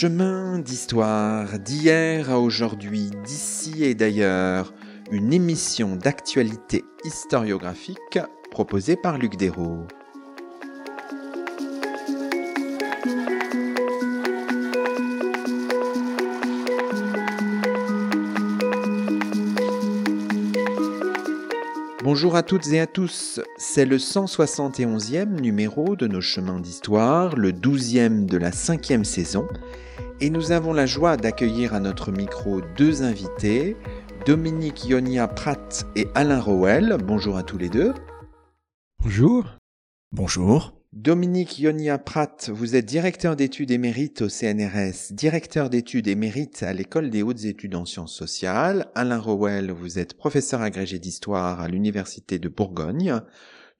Chemin d'histoire d'hier à aujourd'hui, d'ici et d'ailleurs, une émission d'actualité historiographique proposée par Luc Dérault. Bonjour à toutes et à tous, c'est le 171e numéro de nos chemins d'histoire, le 12e de la cinquième saison, et nous avons la joie d'accueillir à notre micro deux invités, Dominique Ionia Pratt et Alain Rowell. Bonjour à tous les deux. Bonjour. Bonjour. Dominique Ionia Pratt, vous êtes directeur d'études émérite au CNRS, directeur d'études émérite à l'École des hautes études en sciences sociales. Alain Rowell, vous êtes professeur agrégé d'histoire à l'Université de Bourgogne.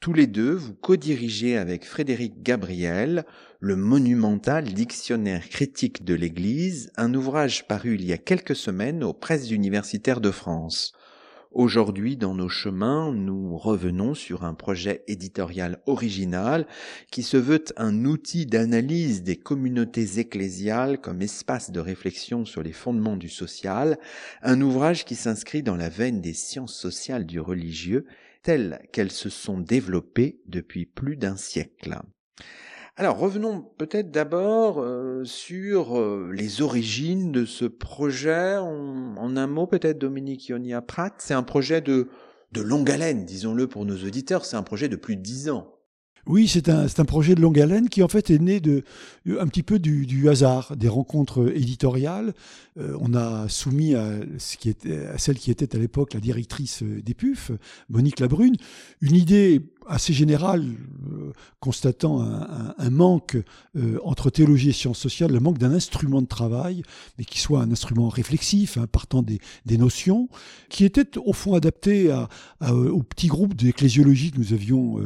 Tous les deux, vous co-dirigez avec Frédéric Gabriel le monumental Dictionnaire critique de l'Église, un ouvrage paru il y a quelques semaines aux presses universitaires de France. Aujourd'hui, dans nos chemins, nous revenons sur un projet éditorial original qui se veut un outil d'analyse des communautés ecclésiales comme espace de réflexion sur les fondements du social, un ouvrage qui s'inscrit dans la veine des sciences sociales du religieux telles qu'elles se sont développées depuis plus d'un siècle. Alors revenons peut-être d'abord euh, sur euh, les origines de ce projet. En, un mot peut-être Dominique Ionia Pratt, c'est un projet de, de longue haleine, disons-le pour nos auditeurs, c'est un projet de plus de dix ans. Oui, c'est un, projet de longue haleine qui en fait est né de un petit peu du, hasard, des rencontres éditoriales. Euh, on a soumis à, celle qui était à l'époque la directrice des PUF, Monique Labrune, une idée assez générale, euh, constatant un, manque euh, entre théologie et sciences sociales, le manque d'un instrument de travail, mais qui soit un instrument réflexif, hein, partant des, notions, qui était au fond adapté au petit groupe d'ecclésiologie que nous avions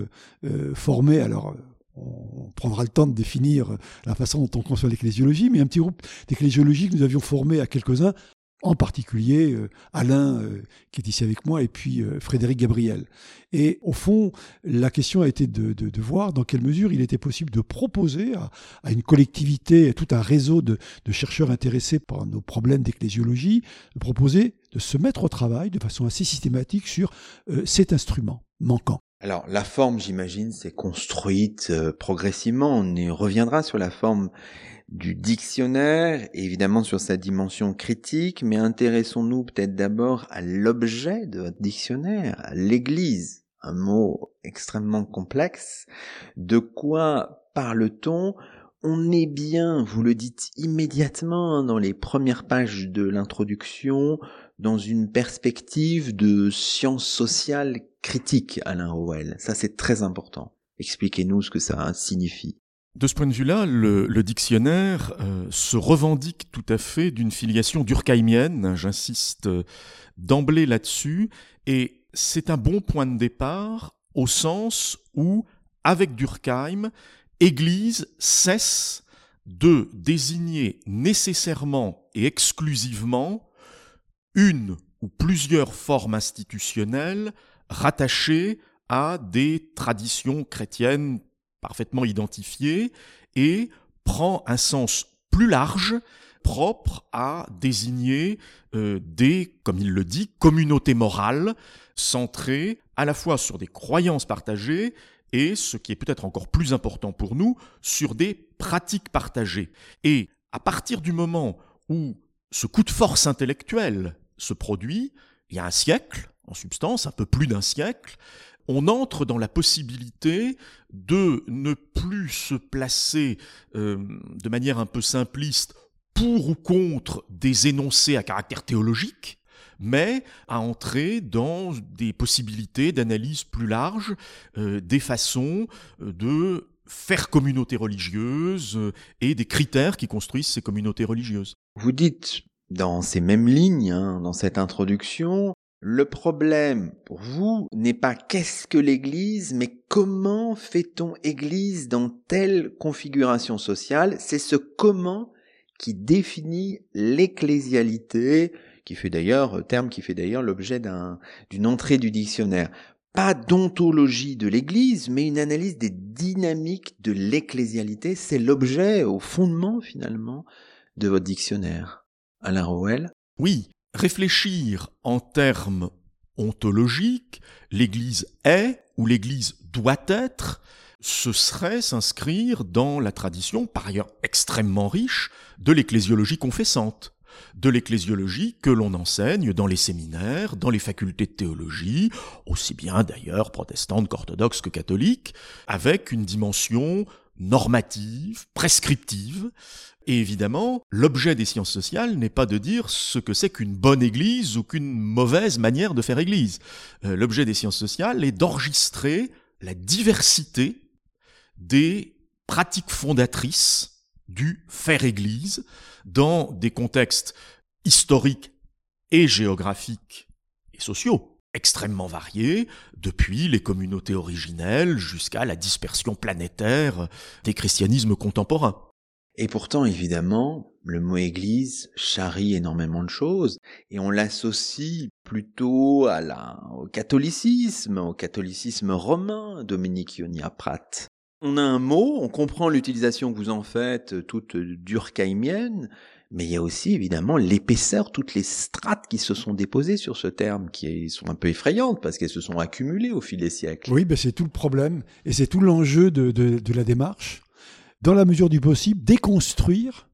formé alors, on prendra le temps de définir la façon dont on conçoit l'ecclésiologie, mais un petit groupe d'ecclésiologie que nous avions formé à quelques-uns, en particulier euh, Alain, euh, qui est ici avec moi, et puis euh, Frédéric Gabriel. Et au fond, la question a été de, voir dans quelle mesure il était possible de proposer à, une collectivité, à tout un réseau de, de, chercheurs intéressés par nos problèmes d'ecclésiologie, de proposer de se mettre au travail de façon assez systématique sur cet instrument manquant. Alors la forme, j'imagine, s'est construite euh, progressivement. On reviendra sur la forme du dictionnaire, évidemment sur sa dimension critique, mais intéressons-nous peut-être d'abord à l'objet de votre dictionnaire, à l'Église, un mot extrêmement complexe. De quoi parle-t-on? On est bien, vous le dites immédiatement hein, dans les premières pages de l'introduction, dans une perspective de sciences sociales critiques, Alain Howell. Ça, c'est très important. Expliquez-nous ce que ça signifie. De ce point de vue-là, le, dictionnaire euh, se revendique tout à fait d'une filiation durkheimienne, j'insiste euh, d'emblée là-dessus, et c'est un bon point de départ au sens où, avec Durkheim, Église cesse de désigner nécessairement et exclusivement une ou plusieurs formes institutionnelles rattachées à des traditions chrétiennes parfaitement identifiées et prend un sens plus large propre à désigner euh, des, comme il le dit, communautés morales centrées à la fois sur des croyances partagées et, ce qui est peut-être encore plus important pour nous, sur des pratiques partagées. Et à partir du moment où ce coup de force intellectuelle se produit, il y a un siècle, en substance, un peu plus d'un siècle, on entre dans la possibilité de ne plus se placer euh, de manière un peu simpliste pour ou contre des énoncés à caractère théologique, mais à entrer dans des possibilités d'analyse plus larges, euh, des façons euh, de faire communauté religieuse et des critères qui construisent ces communautés religieuses. Vous dites dans ces mêmes lignes, hein, dans cette introduction, le problème pour vous n'est pas qu'est-ce que l'Église, mais comment fait-on Église dans telle configuration sociale? C'est ce comment qui définit l'ecclésialité, qui fait d'ailleurs, terme qui fait d'ailleurs l'objet d'une entrée du dictionnaire. Pas d'ontologie de l'Église, mais une analyse des dynamiques de l'ecclésialité. C'est l'objet, au fondement finalement, de votre dictionnaire. Alain Rowell Oui, réfléchir en termes ontologiques, l'Église est ou l'Église doit être, ce serait s'inscrire dans la tradition, par ailleurs extrêmement riche, de l'ecclésiologie confessante. De l'ecclésiologie que l'on enseigne dans les séminaires, dans les facultés de théologie, aussi bien d'ailleurs protestantes qu'orthodoxes que catholiques, avec une dimension normative, prescriptive. Et évidemment, l'objet des sciences sociales n'est pas de dire ce que c'est qu'une bonne église ou qu'une mauvaise manière de faire église. Euh, l'objet des sciences sociales est d'enregistrer la diversité des pratiques fondatrices du faire église dans des contextes historiques et géographiques et sociaux extrêmement variés, depuis les communautés originelles jusqu'à la dispersion planétaire des christianismes contemporains. Et pourtant, évidemment, le mot Église charrie énormément de choses, et on l'associe plutôt à la, au catholicisme, au catholicisme romain, Dominique Ionia Pratt. On a un mot, on comprend l'utilisation que vous en faites, toute durkheimienne, mais il y a aussi évidemment l'épaisseur, toutes les strates qui se sont déposées sur ce terme, qui sont un peu effrayantes parce qu'elles se sont accumulées au fil des siècles. Oui, ben c'est tout le problème et c'est tout l'enjeu de, la démarche. Dans la mesure du possible, déconstruire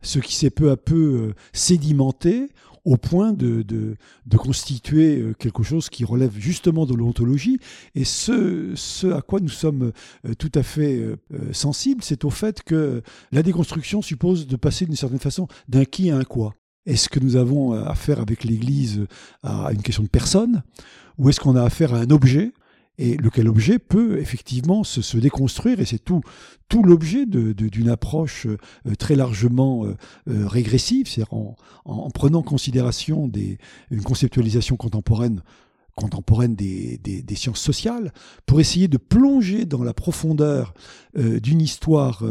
ce qui s'est peu à peu euh, sédimenté au point de, de, de, constituer euh, quelque chose qui relève justement de l'ontologie. Et ce, ce à quoi nous sommes euh, tout à fait euh, sensibles, c'est au fait que la déconstruction suppose de passer d'une certaine façon d'un qui à un quoi. Est-ce que nous avons affaire avec l'Église à une question de personne ou est-ce qu'on a affaire à un objet et lequel objet peut effectivement se, déconstruire, et c'est tout, l'objet d'une approche euh, très largement euh, euh, régressive, c'est-à-dire en, en, prenant en considération une conceptualisation contemporaine des, sciences sociales, pour essayer de plonger dans la profondeur d'une histoire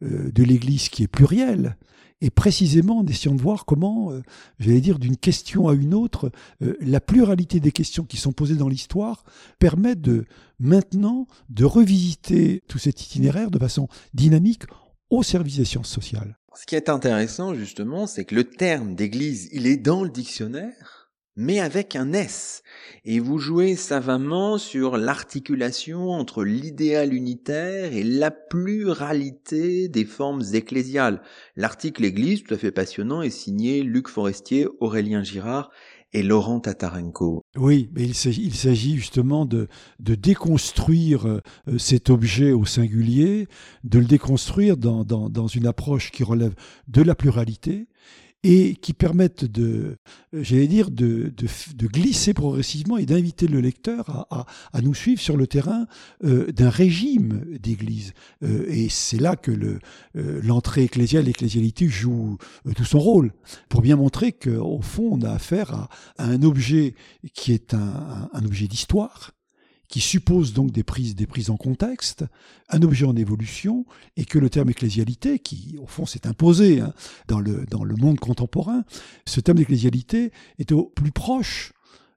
de l'Église qui est plurielle, et précisément en essayant de voir comment, euh, j'allais dire, d'une question à une autre, euh, la pluralité des questions qui sont posées dans l'histoire permet de maintenant de revisiter tout cet itinéraire de façon dynamique au service des sciences sociales. Ce qui est intéressant justement, c'est que le terme d'église, il est dans le dictionnaire, mais avec un S. Et vous jouez savamment sur l'articulation entre l'idéal unitaire et la pluralité des formes ecclésiales. L'article Église, tout à fait passionnant, est signé Luc Forestier, Aurélien Girard et Laurent Tatarenko. Oui, mais il s'agit justement de, déconstruire euh, cet objet au singulier, de le déconstruire dans une approche qui relève de la pluralité et qui permettent de, j'allais dire, de, de, glisser progressivement et d'inviter le lecteur à, à, nous suivre sur le terrain euh, d'un régime d'église. Euh, et c'est là que le, euh, l'entrée ecclésiale, l'ecclésialité joue euh, tout son rôle, pour bien montrer qu'au fond, on a affaire à, à, un objet qui est un, un objet d'histoire, qui suppose donc des prises, des prises en contexte, un objet en évolution, et que le terme ecclésialité, qui au fond s'est imposé hein, dans, le, dans le monde contemporain, ce terme d'ecclésialité est au plus proche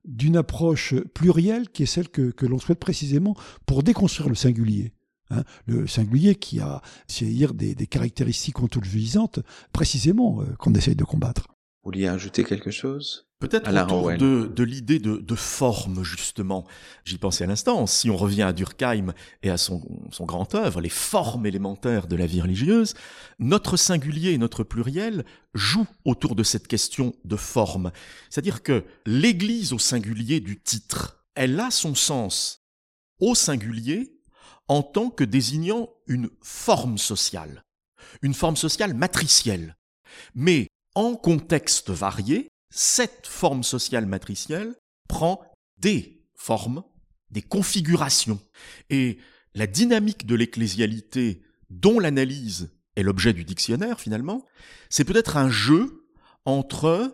d'une approche plurielle qui est celle que, l'on souhaite précisément pour déconstruire le singulier. Hein, le singulier qui a, c'est-à-dire des, des caractéristiques ontologisantes précisément euh, qu'on essaye de combattre. Vous vouliez ajouter quelque chose? Peut-être autour de, de l'idée de, de, forme, justement. J'y pensais à l'instant. Si on revient à Durkheim et à son, son grand œuvre, les formes élémentaires de la vie religieuse, notre singulier et notre pluriel jouent autour de cette question de forme. C'est-à-dire que l'Église au singulier du titre, elle a son sens au singulier en tant que désignant une forme sociale, une forme sociale matricielle. Mais en contexte varié, cette forme sociale matricielle prend des formes, des configurations. Et la dynamique de l'ecclésialité, dont l'analyse est l'objet du dictionnaire finalement, c'est peut-être un jeu entre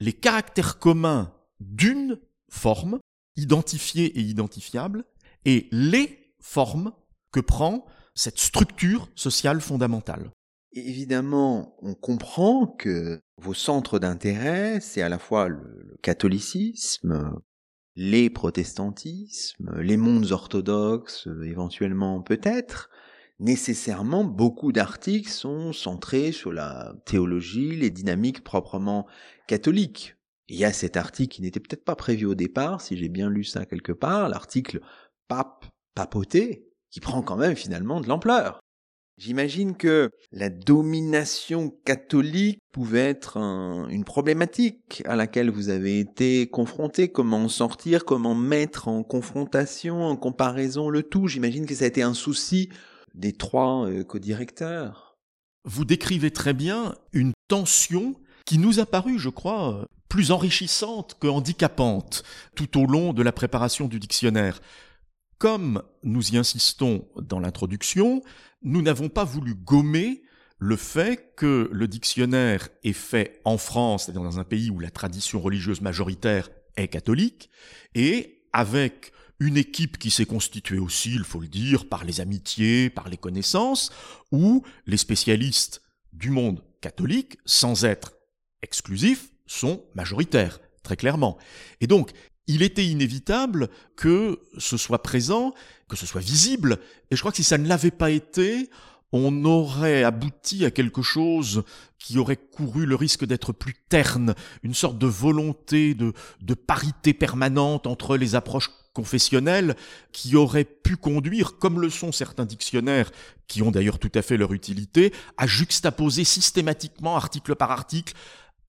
les caractères communs d'une forme, identifiée et identifiable, et les formes que prend cette structure sociale fondamentale évidemment, on comprend que vos centres d'intérêt, c'est à la fois le, catholicisme, les protestantismes, les mondes orthodoxes, éventuellement peut-être, nécessairement, beaucoup d'articles sont centrés sur la théologie, les dynamiques proprement catholiques. il y a cet article qui n'était peut-être pas prévu au départ, si j'ai bien lu ça quelque part, l'article pape papoté, qui prend quand même finalement de l'ampleur. J'imagine que la domination catholique pouvait être une problématique à laquelle vous avez été confronté. Comment en sortir, comment mettre en confrontation, en comparaison le tout? J'imagine que ça a été un souci des trois euh, co-directeurs. Vous décrivez très bien une tension qui nous a paru, je crois, plus enrichissante que handicapante tout au long de la préparation du dictionnaire. Comme nous y insistons dans l'introduction, nous n'avons pas voulu gommer le fait que le dictionnaire est fait en France, c'est-à-dire dans un pays où la tradition religieuse majoritaire est catholique, et avec une équipe qui s'est constituée aussi, il faut le dire, par les amitiés, par les connaissances, où les spécialistes du monde catholique, sans être exclusifs, sont majoritaires, très clairement. Et donc, il était inévitable que ce soit présent, que ce soit visible, et je crois que si ça ne l'avait pas été, on aurait abouti à quelque chose qui aurait couru le risque d'être plus terne, une sorte de volonté de, parité permanente entre les approches confessionnelles qui aurait pu conduire, comme le sont certains dictionnaires, qui ont d'ailleurs tout à fait leur utilité, à juxtaposer systématiquement, article par article,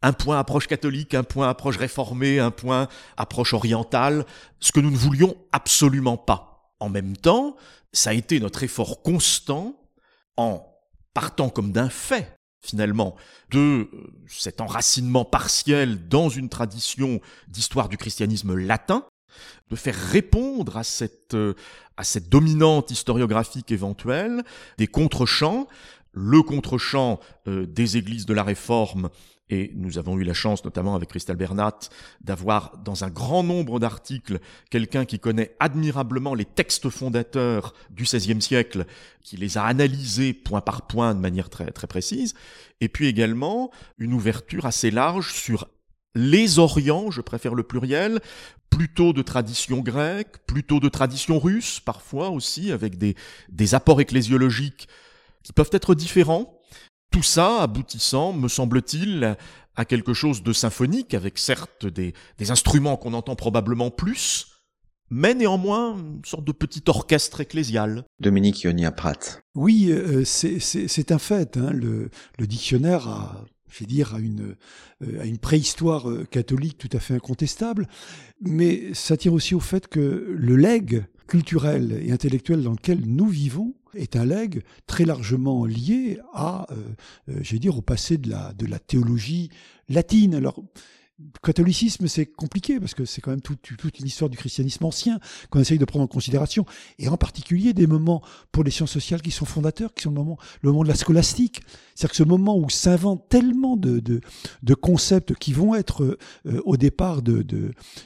un point approche catholique, un point approche réformée, un point approche orientale, ce que nous ne voulions absolument pas. En même temps, ça a été notre effort constant en partant comme d'un fait, finalement, de euh, cet enracinement partiel dans une tradition d'histoire du christianisme latin, de faire répondre à cette, euh, à cette dominante historiographique éventuelle des contre-champs, le contre-champ euh, des églises de la Réforme et nous avons eu la chance, notamment avec Christelle Bernat, d'avoir dans un grand nombre d'articles quelqu'un qui connaît admirablement les textes fondateurs du XVIe siècle, qui les a analysés point par point de manière très, très précise, et puis également une ouverture assez large sur les Orients, je préfère le pluriel, plutôt de tradition grecque, plutôt de tradition russe, parfois aussi, avec des, des apports ecclésiologiques qui peuvent être différents, tout ça aboutissant, me semble-t-il, à quelque chose de symphonique, avec certes des, instruments qu'on entend probablement plus, mais néanmoins une sorte de petit orchestre ecclésial. Dominique Ionia Pratt. Oui, euh, c'est un fait. Hein. Le, dictionnaire a, je dire, à une, euh, une préhistoire euh, catholique tout à fait incontestable, mais ça tient aussi au fait que le legs culturel et intellectuel dans lequel nous vivons est un legs très largement lié à, euh, euh dire, au passé de la, de la théologie latine. Alors, catholicisme, c'est compliqué parce que c'est quand même toute, une histoire du christianisme ancien qu'on essaye de prendre en considération, et en particulier des moments pour les sciences sociales qui sont fondateurs, qui sont le moment, le moment de la scolastique. C'est-à-dire que ce moment où s'inventent tellement de, concepts qui vont être euh, au départ de,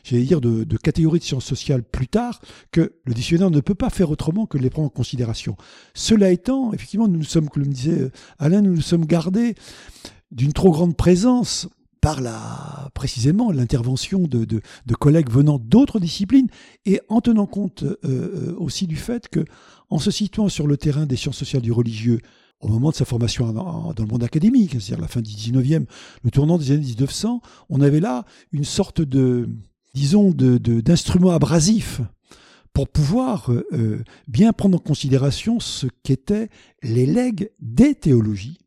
j'allais dire, de, catégories de sciences sociales plus tard, que le dictionnaire ne peut pas faire autrement que de les prendre en considération. Cela étant, effectivement, nous nous sommes, comme le disait Alain, nous nous sommes gardés d'une trop grande présence par la, précisément l'intervention de, de, collègues venant d'autres disciplines et en tenant compte euh, euh, aussi du fait que, en se situant sur le terrain des sciences sociales du religieux, au moment de sa formation dans, le monde académique, c'est-à-dire la fin du 19e, le tournant des années 1900, on avait là une sorte de, disons, d'instrument abrasif pour pouvoir euh, bien prendre en considération ce qu'étaient les legs des théologies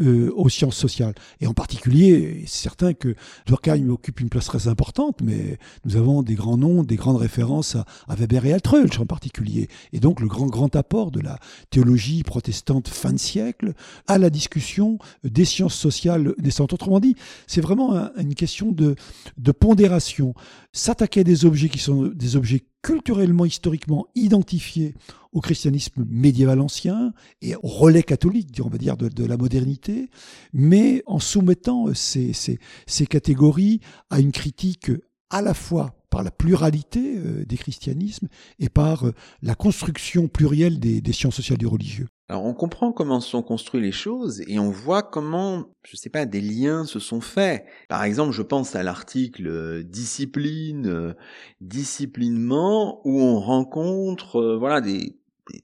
euh, aux sciences sociales. Et en particulier, c'est certain que Durkheim occupe une place très importante, mais nous avons des grands noms, des grandes références à, Weber et Altrulch en particulier. Et donc le grand, grand apport de la théologie protestante fin de siècle à la discussion des sciences sociales naissantes. Autrement dit, c'est vraiment une question de, de pondération. S'attaquer à des objets qui sont des objets culturellement, historiquement identifiés au christianisme médiéval ancien et au relais catholique, on va dire, de, la modernité, mais en soumettant ces, ces, catégories à une critique à la fois par la pluralité euh, des christianismes et par euh, la construction plurielle des, des sciences sociales du religieux. Alors on comprend comment sont construites les choses et on voit comment, je sais pas, des liens se sont faits. Par exemple, je pense à l'article euh, discipline, disciplinement, où on rencontre, voilà, des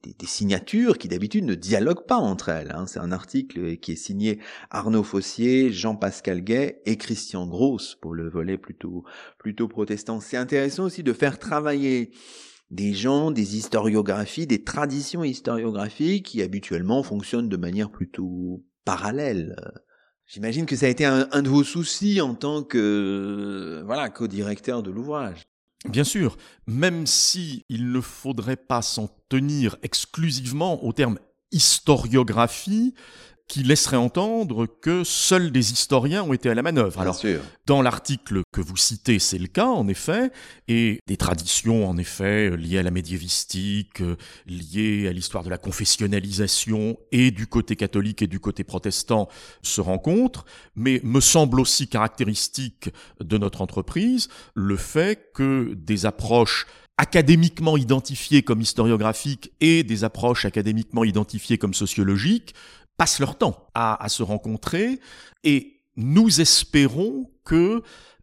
des, signatures qui d'habitude ne dialoguent pas entre elles. Hein. C'est un article qui est signé Arnaud Fossier, Jean-Pascal Gay et Christian Gross pour le volet plutôt plutôt protestant. C'est intéressant aussi de faire travailler des gens, des historiographies, des traditions historiographiques qui habituellement fonctionnent de manière plutôt parallèle. J'imagine que ça a été un, de vos soucis en tant que voilà co-directeur de l'ouvrage. Bien sûr, même si il ne faudrait pas s'en tenir exclusivement au terme historiographie, qui laisserait entendre que seuls des historiens ont été à la manœuvre. Alors, dans l'article que vous citez, c'est le cas, en effet, et des traditions, en effet, liées à la médiévistique, liées à l'histoire de la confessionnalisation, et du côté catholique et du côté protestant, se rencontrent, mais me semble aussi caractéristique de notre entreprise le fait que des approches académiquement identifiées comme historiographiques et des approches académiquement identifiées comme sociologiques passent leur temps à, se rencontrer et nous espérons que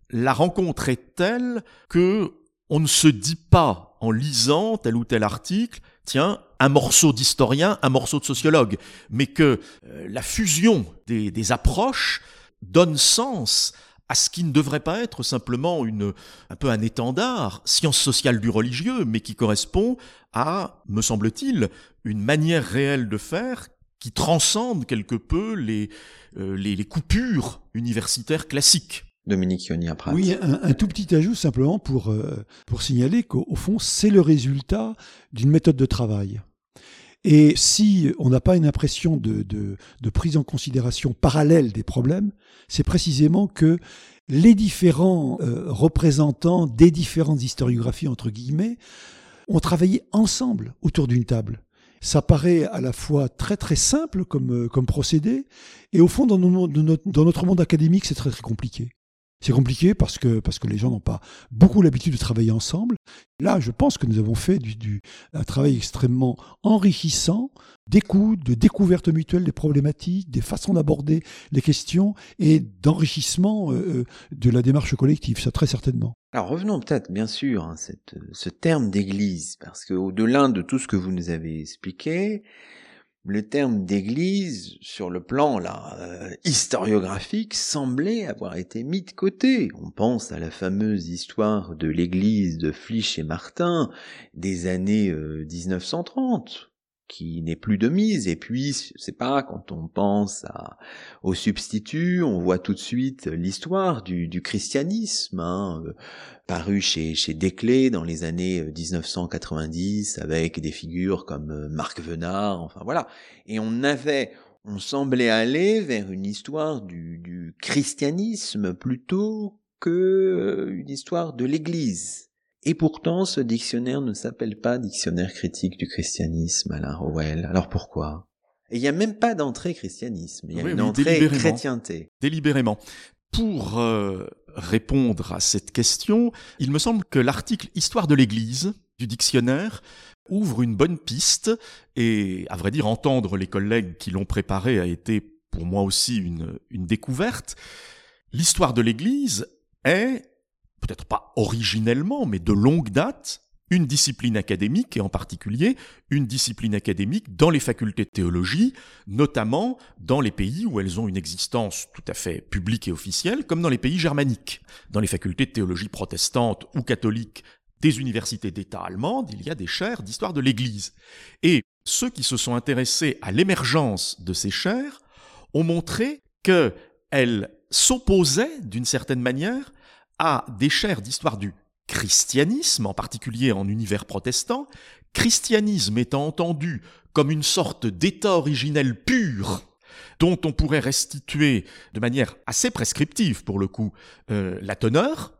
la rencontre est telle que on ne se dit pas en lisant tel ou tel article, tiens, un morceau d'historien, un morceau de sociologue, mais que euh, la fusion des, des, approches donne sens à ce qui ne devrait pas être simplement une, un peu un étendard, science sociale du religieux, mais qui correspond à, me semble-t-il, une manière réelle de faire qui transcende quelque peu les, euh, les, les, coupures universitaires classiques. Dominique Yonia-Prat. Oui, un, un, tout petit ajout simplement pour, euh, pour signaler qu'au fond, c'est le résultat d'une méthode de travail. Et si on n'a pas une impression de, de, de, prise en considération parallèle des problèmes, c'est précisément que les différents euh, représentants des différentes historiographies, entre guillemets, ont travaillé ensemble autour d'une table. Ça paraît à la fois très très simple comme, euh, comme procédé, et au fond, dans, dans notre monde académique, c'est très très compliqué. C'est compliqué parce que, parce que les gens n'ont pas beaucoup l'habitude de travailler ensemble. Là, je pense que nous avons fait du, un travail extrêmement enrichissant d'écoute, de découverte mutuelle des problématiques, des façons d'aborder les questions et d'enrichissement euh, euh de la démarche collective, ça très certainement. Alors revenons peut-être bien sûr à ce terme d'église, parce que au-delà de tout ce que vous nous avez expliqué, le terme d'église, sur le plan là, euh, historiographique, semblait avoir été mis de côté. On pense à la fameuse histoire de l'église de Flich et Martin des années 1930, euh, qui n'est plus de mise. Et puis, c'est pas quand on pense à, au substitut, on voit tout de suite l'histoire du, du, christianisme, hein, euh, paru chez, chez Desclés dans les années 1990, euh, avec des figures comme euh, Marc Venard, enfin voilà. Et on avait, on semblait aller vers une histoire du, du christianisme plutôt que une histoire de l'Église. Et pourtant, ce dictionnaire ne s'appelle pas Dictionnaire critique du christianisme, Alain Rowell. Alors pourquoi? Et il n'y a même pas d'entrée christianisme, il y a une entrée chrétienté. Délibérément. Pour euh, répondre à cette question, il me semble que l'article Histoire de l'Église du dictionnaire ouvre une bonne piste, et à vrai dire, entendre les collègues qui l'ont préparé a été pour moi aussi une, une découverte. L'histoire de l'Église est peut-être pas originellement, mais de longue date, une discipline académique, et en particulier une discipline académique dans les facultés de théologie, notamment dans les pays où elles ont une existence tout à fait publique et officielle, comme dans les pays germaniques. Dans les facultés de théologie protestantes ou catholiques des universités d'État allemandes, il y a des chaires d'histoire de l'Église. Et ceux qui se sont intéressés à l'émergence de ces chaires ont montré qu'elles s'opposaient, d'une certaine manière, à des chaires d'histoire du christianisme, en particulier en univers protestant, christianisme étant entendu comme une sorte d'état originel pur dont on pourrait restituer de manière assez prescriptive pour le coup euh, la teneur,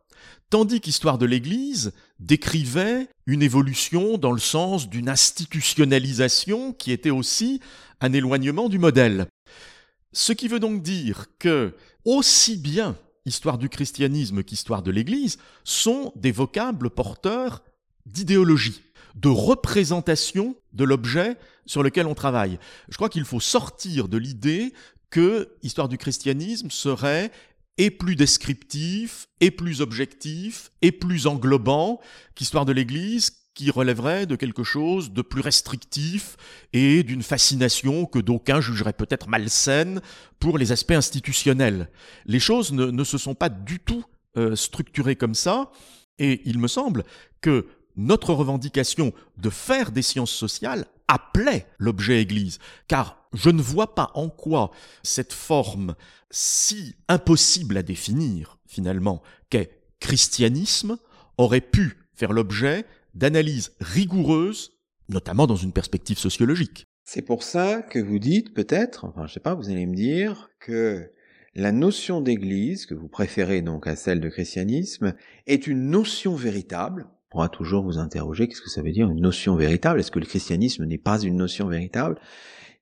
tandis qu'Histoire de l'Église décrivait une évolution dans le sens d'une institutionnalisation qui était aussi un éloignement du modèle. Ce qui veut donc dire que, aussi bien histoire du christianisme qu'histoire de l'Église, sont des vocables porteurs d'idéologie, de représentation de l'objet sur lequel on travaille. Je crois qu'il faut sortir de l'idée que histoire du christianisme serait et plus descriptif, et plus objectif, et plus englobant qu'histoire de l'Église, relèverait de quelque chose de plus restrictif et d'une fascination que d'aucuns jugeraient peut-être malsaine pour les aspects institutionnels. Les choses ne, se sont pas du tout euh, structurées comme ça, et il me semble que notre revendication de faire des sciences sociales appelait l'objet Église, car je ne vois pas en quoi cette forme si impossible à définir, finalement, qu'est christianisme, aurait pu faire l'objet d'analyses rigoureuses, notamment dans une perspective sociologique. C'est pour ça que vous dites peut-être, enfin je sais pas, vous allez me dire que la notion d'église, que vous préférez donc à celle de christianisme, est une notion véritable. On pourra toujours vous interroger, qu'est-ce que ça veut dire une notion véritable? Est-ce que le christianisme n'est pas une notion véritable?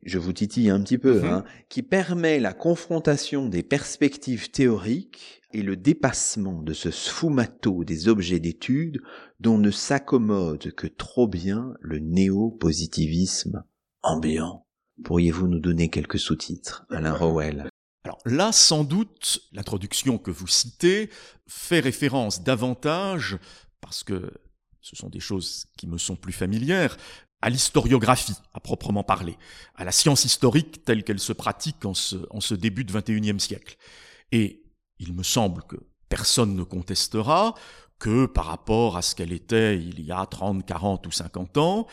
Je vous titille un petit peu, mhm. hein, qui permet la confrontation des perspectives théoriques et le dépassement de ce sfumato des objets d'étude dont ne s'accommode que trop bien le néo-positivisme ambiant. Pourriez-vous nous donner quelques sous-titres, Alain Rowell? Alors là, sans doute, l'introduction que vous citez fait référence davantage, parce que ce sont des choses qui me sont plus familières, à l'historiographie, à proprement parler, à la science historique telle qu'elle se pratique en ce, début de XXIe siècle. Et il me semble que personne ne contestera que par rapport à ce qu'elle était il y a 30, 40 ou 50 ans,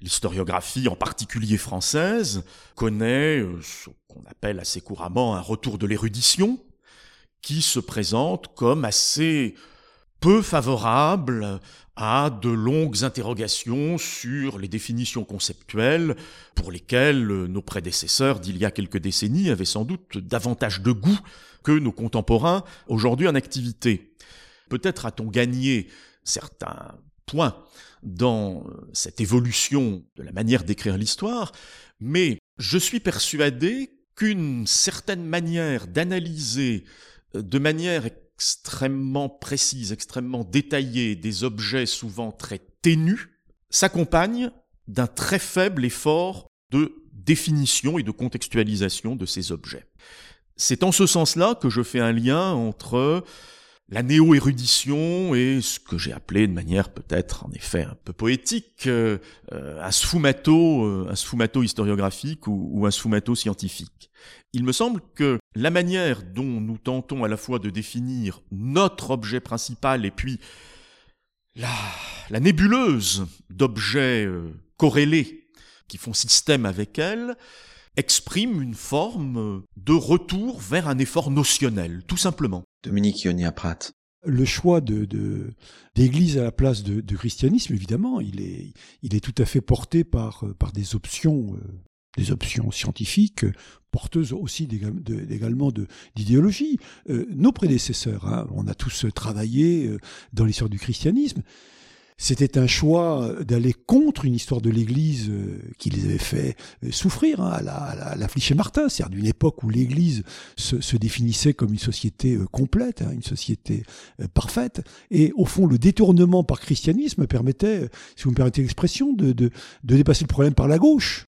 l'historiographie, en particulier française, connaît euh, ce qu'on appelle assez couramment un retour de l'érudition, qui se présente comme assez peu favorable à de longues interrogations sur les définitions conceptuelles pour lesquelles nos prédécesseurs d'il y a quelques décennies avaient sans doute davantage de goût que nos contemporains aujourd'hui en activité. Peut-être a-t-on gagné certains points dans cette évolution de la manière d'écrire l'histoire, mais je suis persuadé qu'une certaine manière d'analyser de manière extrêmement précise, extrêmement détaillée, des objets souvent très ténus, s'accompagne d'un très faible effort de définition et de contextualisation de ces objets. C'est en ce sens-là que je fais un lien entre la néo-érudition et ce que j'ai appelé de manière peut-être en effet un peu poétique euh, un sfumato, euh, un sfumato historiographique ou, ou un sfumato scientifique. Il me semble que la manière dont nous tentons à la fois de définir notre objet principal et puis la, la nébuleuse d'objets euh, corrélés qui font système avec elle exprime une forme de retour vers un effort notionnel, tout simplement. Dominique Ionia Pratt. Le choix de, d'église à la place de, christianisme, évidemment, il est, il est tout à fait porté par, par des options, euh, des options scientifiques, porteuses aussi également d'idéologie. Euh, nos prédécesseurs, hein, on a tous travaillé euh, dans l'histoire du christianisme, c'était un choix d'aller contre une histoire de l'Église euh, qui les avait fait euh, souffrir hein, à la, à la, Martin, c'est-à-dire d'une époque où l'Église se, définissait comme une société complète, hein, une société parfaite. Et au fond, le détournement par christianisme permettait, si vous me permettez l'expression, de, de, de dépasser le problème par la gauche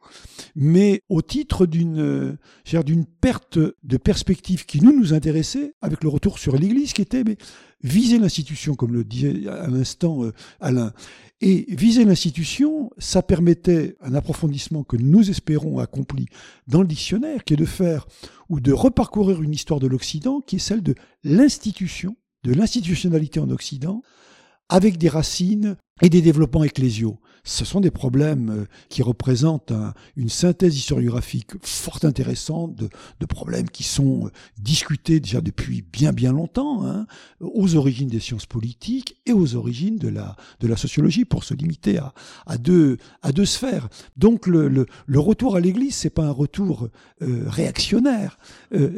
mais au titre d'une d'une perte de perspective qui nous nous intéressait avec le retour sur l'Église qui était mais viser l'institution, comme le disait à l'instant euh, Alain. Et viser l'institution, ça permettait un approfondissement que nous espérons accompli dans le dictionnaire, qui est de faire ou de reparcourir une histoire de l'Occident, qui est celle de l'institution, de l'institutionnalité en Occident, avec des racines et des développements ecclésiaux ce sont des problèmes euh, qui représentent une synthèse historiographique fort intéressante de, problèmes qui sont euh, discutés déjà depuis bien bien longtemps, hein, aux origines des sciences politiques et aux origines de la, de la sociologie, pour se limiter à, à, deux, à deux sphères. Donc le, le, retour à l'Église, c'est pas un retour euh, réactionnaire,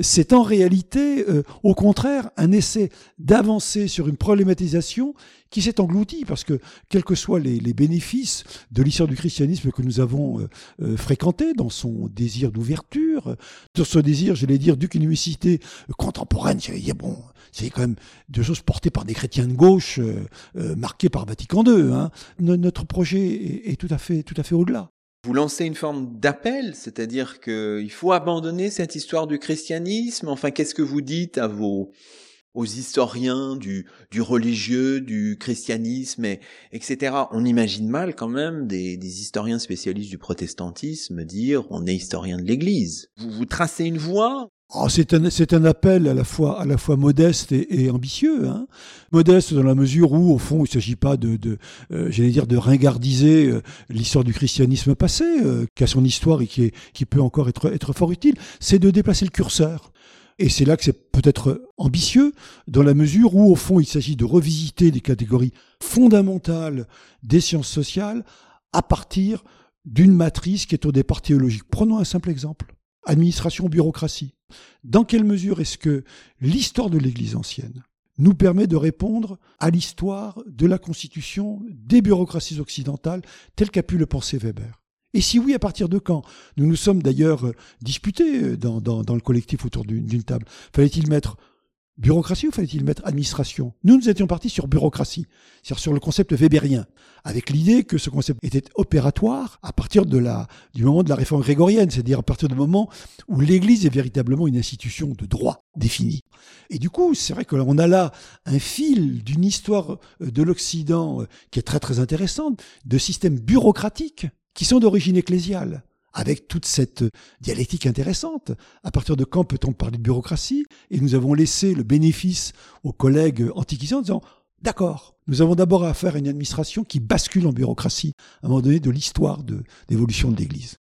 c'est en réalité, au contraire, un essai d'avancer sur une problématisation qui s'est englouti, parce que quels que soient les, bénéfices de l'histoire du christianisme que nous avons euh, euh, fréquenté dans son désir d'ouverture, dans ce désir, j'allais dire, d'unicité contemporaine, c'est bon, c'est quand même des choses portées par des chrétiens de gauche, euh, marqués par Vatican II. Hein. Notre projet est, tout à fait, tout à fait au-delà. Vous lancez une forme d'appel, c'est-à-dire qu'il faut abandonner cette histoire du christianisme. Enfin, qu'est-ce que vous dites à vos aux historiens du, du religieux, du christianisme, et, etc. On imagine mal quand même des, des historiens spécialistes du protestantisme dire on est historien de l'Église. Vous, vous tracez une voie? Oh, c'est un, un appel à la fois, à la fois modeste et, et ambitieux. Hein. Modeste dans la mesure où, au fond, il ne s'agit pas de, de euh, j'allais dire, de ringardiser euh, l'histoire du christianisme passé, euh, qui a son histoire et qui, est, qui peut encore être, être fort utile. C'est de déplacer le curseur. Et c'est là que c'est peut-être ambitieux, dans la mesure où, au fond, il s'agit de revisiter des catégories fondamentales des sciences sociales à partir d'une matrice qui est au départ théologique. Prenons un simple exemple. Administration, bureaucratie. Dans quelle mesure est-ce que l'histoire de l'Église ancienne nous permet de répondre à l'histoire de la constitution des bureaucraties occidentales telles qu'a pu le penser Weber? Et si oui, à partir de quand? Nous nous sommes d'ailleurs disputés dans, dans, le collectif autour d'une table. Fallait-il mettre Bureaucratie ou fallait-il mettre administration? Nous, nous étions partis sur bureaucratie, c'est-à-dire sur le concept weberien, avec l'idée que ce concept était opératoire à partir de la, du moment de la réforme grégorienne, c'est-à-dire à partir du moment où l'Église est véritablement une institution de droit définie. Et du coup, c'est vrai qu'on a là un fil d'une histoire de l'Occident qui est très très intéressante, de systèmes bureaucratiques qui sont d'origine ecclésiale avec toute cette dialectique intéressante. À partir de quand peut-on parler de bureaucratie? Et nous avons laissé le bénéfice aux collègues antiquisants en disant D'accord, nous avons d'abord affaire à une administration qui bascule en bureaucratie à un moment donné de l'histoire de l'évolution de l'Église.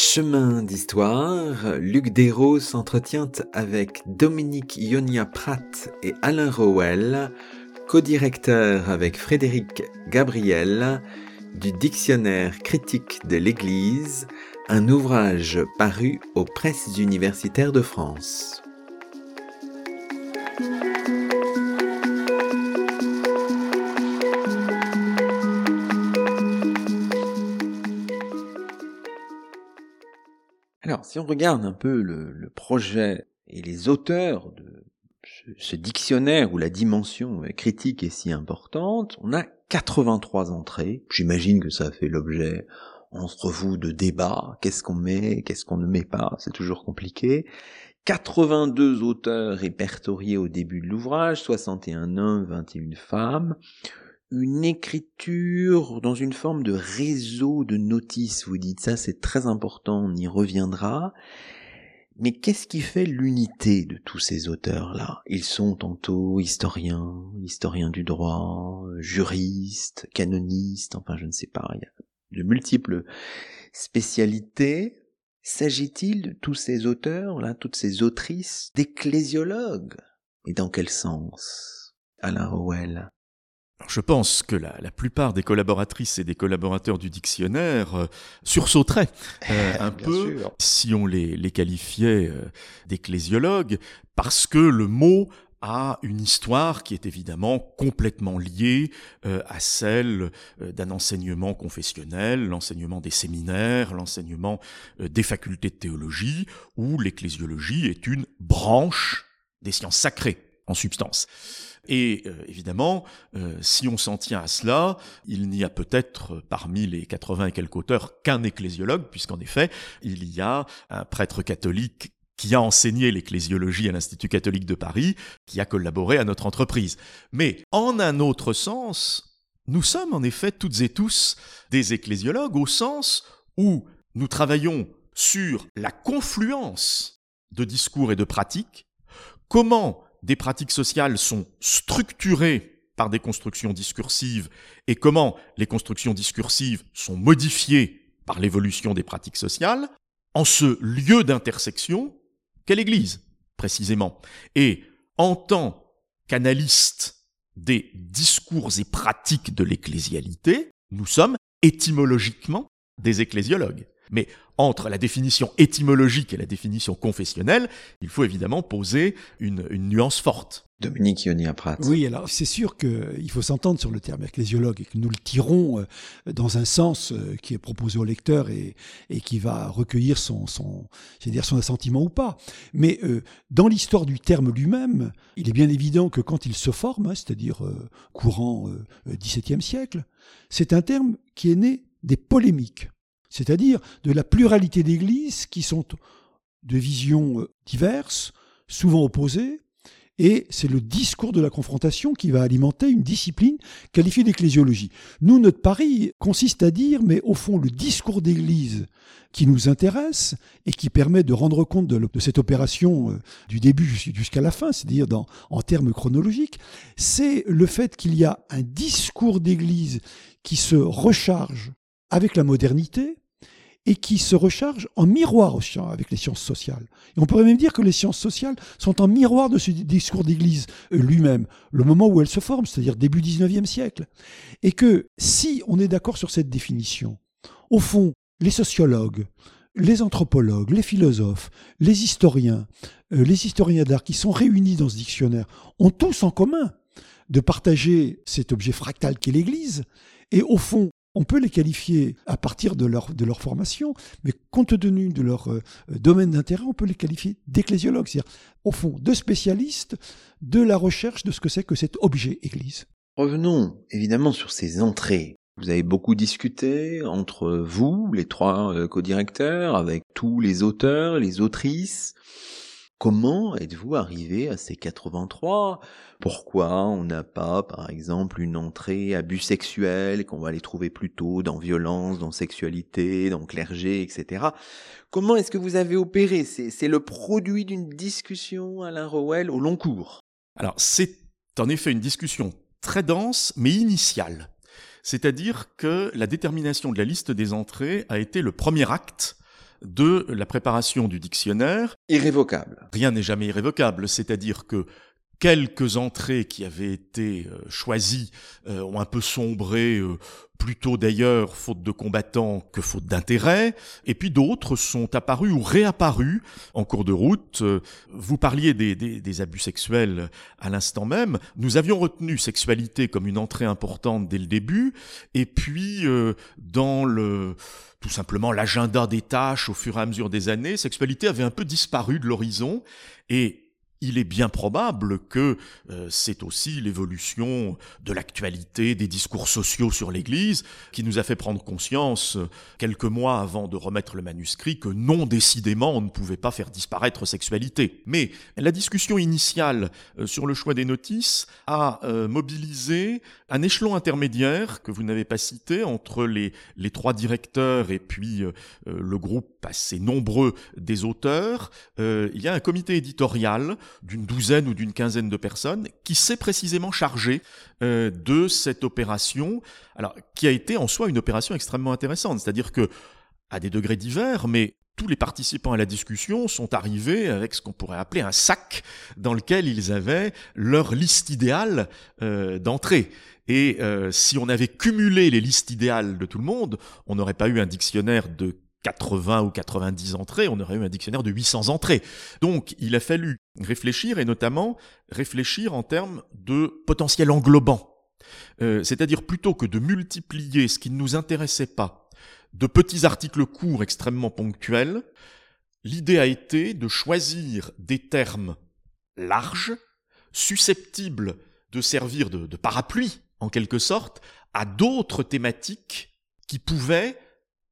Chemin d'histoire, Luc Dérault s'entretient avec Dominique Ionia Pratt et Alain Rowell, co-directeur avec Frédéric Gabriel du Dictionnaire critique de l'Église, un ouvrage paru aux presses universitaires de France. Si on regarde un peu le, projet et les auteurs de ce, dictionnaire où la dimension critique est si importante, on a 83 entrées. J'imagine que ça fait l'objet entre vous de débats. Qu'est-ce qu'on met, qu'est-ce qu'on ne met pas, c'est toujours compliqué. 82 auteurs répertoriés au début de l'ouvrage, 61 hommes, 21 femmes une écriture dans une forme de réseau de notices. Vous dites ça, c'est très important, on y reviendra. Mais qu'est-ce qui fait l'unité de tous ces auteurs-là? Ils sont tantôt historiens, historiens du droit, juristes, canonistes, enfin je ne sais pas, il y a de multiples spécialités. S'agit-il de tous ces auteurs-là, toutes ces autrices, d'ecclésiologues? Et dans quel sens Alain Je pense que la, la, plupart des collaboratrices et des collaborateurs du dictionnaire euh, sursauteraient euh, un peu si on les, les qualifiait euh, d'ecclésiologues, parce que le mot a une histoire qui est évidemment complètement liée à celle d'un enseignement confessionnel, l'enseignement des séminaires, l'enseignement des facultés de théologie, où l'ecclésiologie est une branche des sciences sacrées en substance. Et euh, évidemment, euh, si on s'en tient à cela, il n'y a peut-être parmi les 80 et quelques auteurs qu'un ecclésiologue, puisqu'en effet, il y a un prêtre catholique qui a enseigné l'ecclésiologie à l'Institut catholique de Paris, qui a collaboré à notre entreprise. Mais en un autre sens, nous sommes en effet toutes et tous des ecclésiologues au sens où nous travaillons sur la confluence de discours et de pratiques, comment des pratiques sociales sont structurées par des constructions discursives et comment les constructions discursives sont modifiées par l'évolution des pratiques sociales, en ce lieu d'intersection qu'est l'Église, précisément. Et en tant qu'analyste des discours et pratiques de l'ecclésialité, nous sommes étymologiquement des ecclésiologues. Mais entre la définition étymologique et la définition confessionnelle, il faut évidemment poser une, nuance forte. Dominique Ioni-Prat. Oui, alors c'est sûr qu'il faut s'entendre sur le terme ecclésiologue et que nous le tirons euh, dans un sens euh, qui est proposé au lecteur et, et qui va recueillir son, son, dire son assentiment ou pas. Mais euh, dans l'histoire du terme lui-même, il est bien évident que quand il se forme, hein, c'est-à-dire courant XVIIe siècle, c'est un terme qui est né des polémiques c'est-à-dire de la pluralité d'églises qui sont de visions euh, diverses, souvent opposées, et c'est le discours de la confrontation qui va alimenter une discipline qualifiée d'ecclésiologie. Nous, notre pari consiste à dire, mais au fond, le discours d'Église qui nous intéresse et qui permet de rendre compte de, cette opération euh, du début jusqu'à la fin, c'est-à-dire en termes chronologiques, c'est le fait qu'il y a un discours d'Église qui se recharge avec la modernité et qui se recharge en miroir avec les sciences sociales. On pourrait même dire que les sciences sociales sont en miroir de ce discours d'Église euh, lui-même, le moment où elle se forme, c'est-à-dire début 19e siècle. Et que si on est d'accord sur cette définition, au fond, les sociologues, les anthropologues, les philosophes, les historiens, euh, les historiens d'art qui sont réunis dans ce dictionnaire ont tous en commun de partager cet objet fractal qu'est l'Église, et au fond, on peut les qualifier à partir de leur, formation, mais compte tenu de leur euh, domaine d'intérêt, on peut les qualifier d'ecclésiologues, c'est-à-dire au fond de spécialistes de la recherche de ce que c'est que cet objet Église. Revenons évidemment sur ces entrées. Vous avez beaucoup discuté entre vous, les trois euh, co-directeurs, avec tous les auteurs, les autrices. Comment êtes-vous arrivé à ces 83 Pourquoi on n'a pas, par exemple, une entrée abus sexuel, qu'on va les trouver plutôt dans violence, dans sexualité, dans clergé, etc. Comment est-ce que vous avez opéré? C'est le produit d'une discussion, Alain Rowell, au long cours? Alors, c'est en effet une discussion très dense, mais initiale. C'est-à-dire que la détermination de la liste des entrées a été le premier acte de la préparation du dictionnaire. Irrévocable. Rien n'est jamais irrévocable, c'est-à-dire que quelques entrées qui avaient été euh, choisies euh, ont un peu sombré, euh, plutôt d'ailleurs faute de combattants que faute d'intérêt, et puis d'autres sont apparus ou réapparus en cours de route. Vous parliez des, des abus sexuels à l'instant même. Nous avions retenu sexualité comme une entrée importante dès le début, et puis dans le tout simplement l'agenda des tâches au fur et à mesure des années, sexualité avait un peu disparu de l'horizon et il est bien probable que euh, c'est aussi l'évolution de l'actualité, des discours sociaux sur l'Église, qui nous a fait prendre conscience, euh, quelques mois avant de remettre le manuscrit, que non décidément on ne pouvait pas faire disparaître sexualité. Mais la discussion initiale euh, sur le choix des notices a mobilisé un échelon intermédiaire que vous n'avez pas cité entre les, les trois directeurs et puis le groupe assez nombreux des auteurs. il y a un comité éditorial d'une douzaine ou d'une quinzaine de personnes qui s'est précisément chargé euh, de cette opération, alors qui a été en soi une opération extrêmement intéressante, c'est-à-dire que à des degrés divers, mais tous les participants à la discussion sont arrivés avec ce qu'on pourrait appeler un sac dans lequel ils avaient leur liste idéale euh, d'entrée. Et euh, si on avait cumulé les listes idéales de tout le monde, on n'aurait pas eu un dictionnaire de 80 ou 90 entrées, on aurait eu un dictionnaire de 800 entrées. Donc il a fallu réfléchir et notamment réfléchir en termes de potentiel englobant. Euh, c'est-à-dire plutôt que de multiplier ce qui ne nous intéressait pas de petits articles courts extrêmement ponctuels, l'idée a été de choisir des termes larges, susceptibles de servir de parapluie, en quelque sorte, à d'autres thématiques qui pouvaient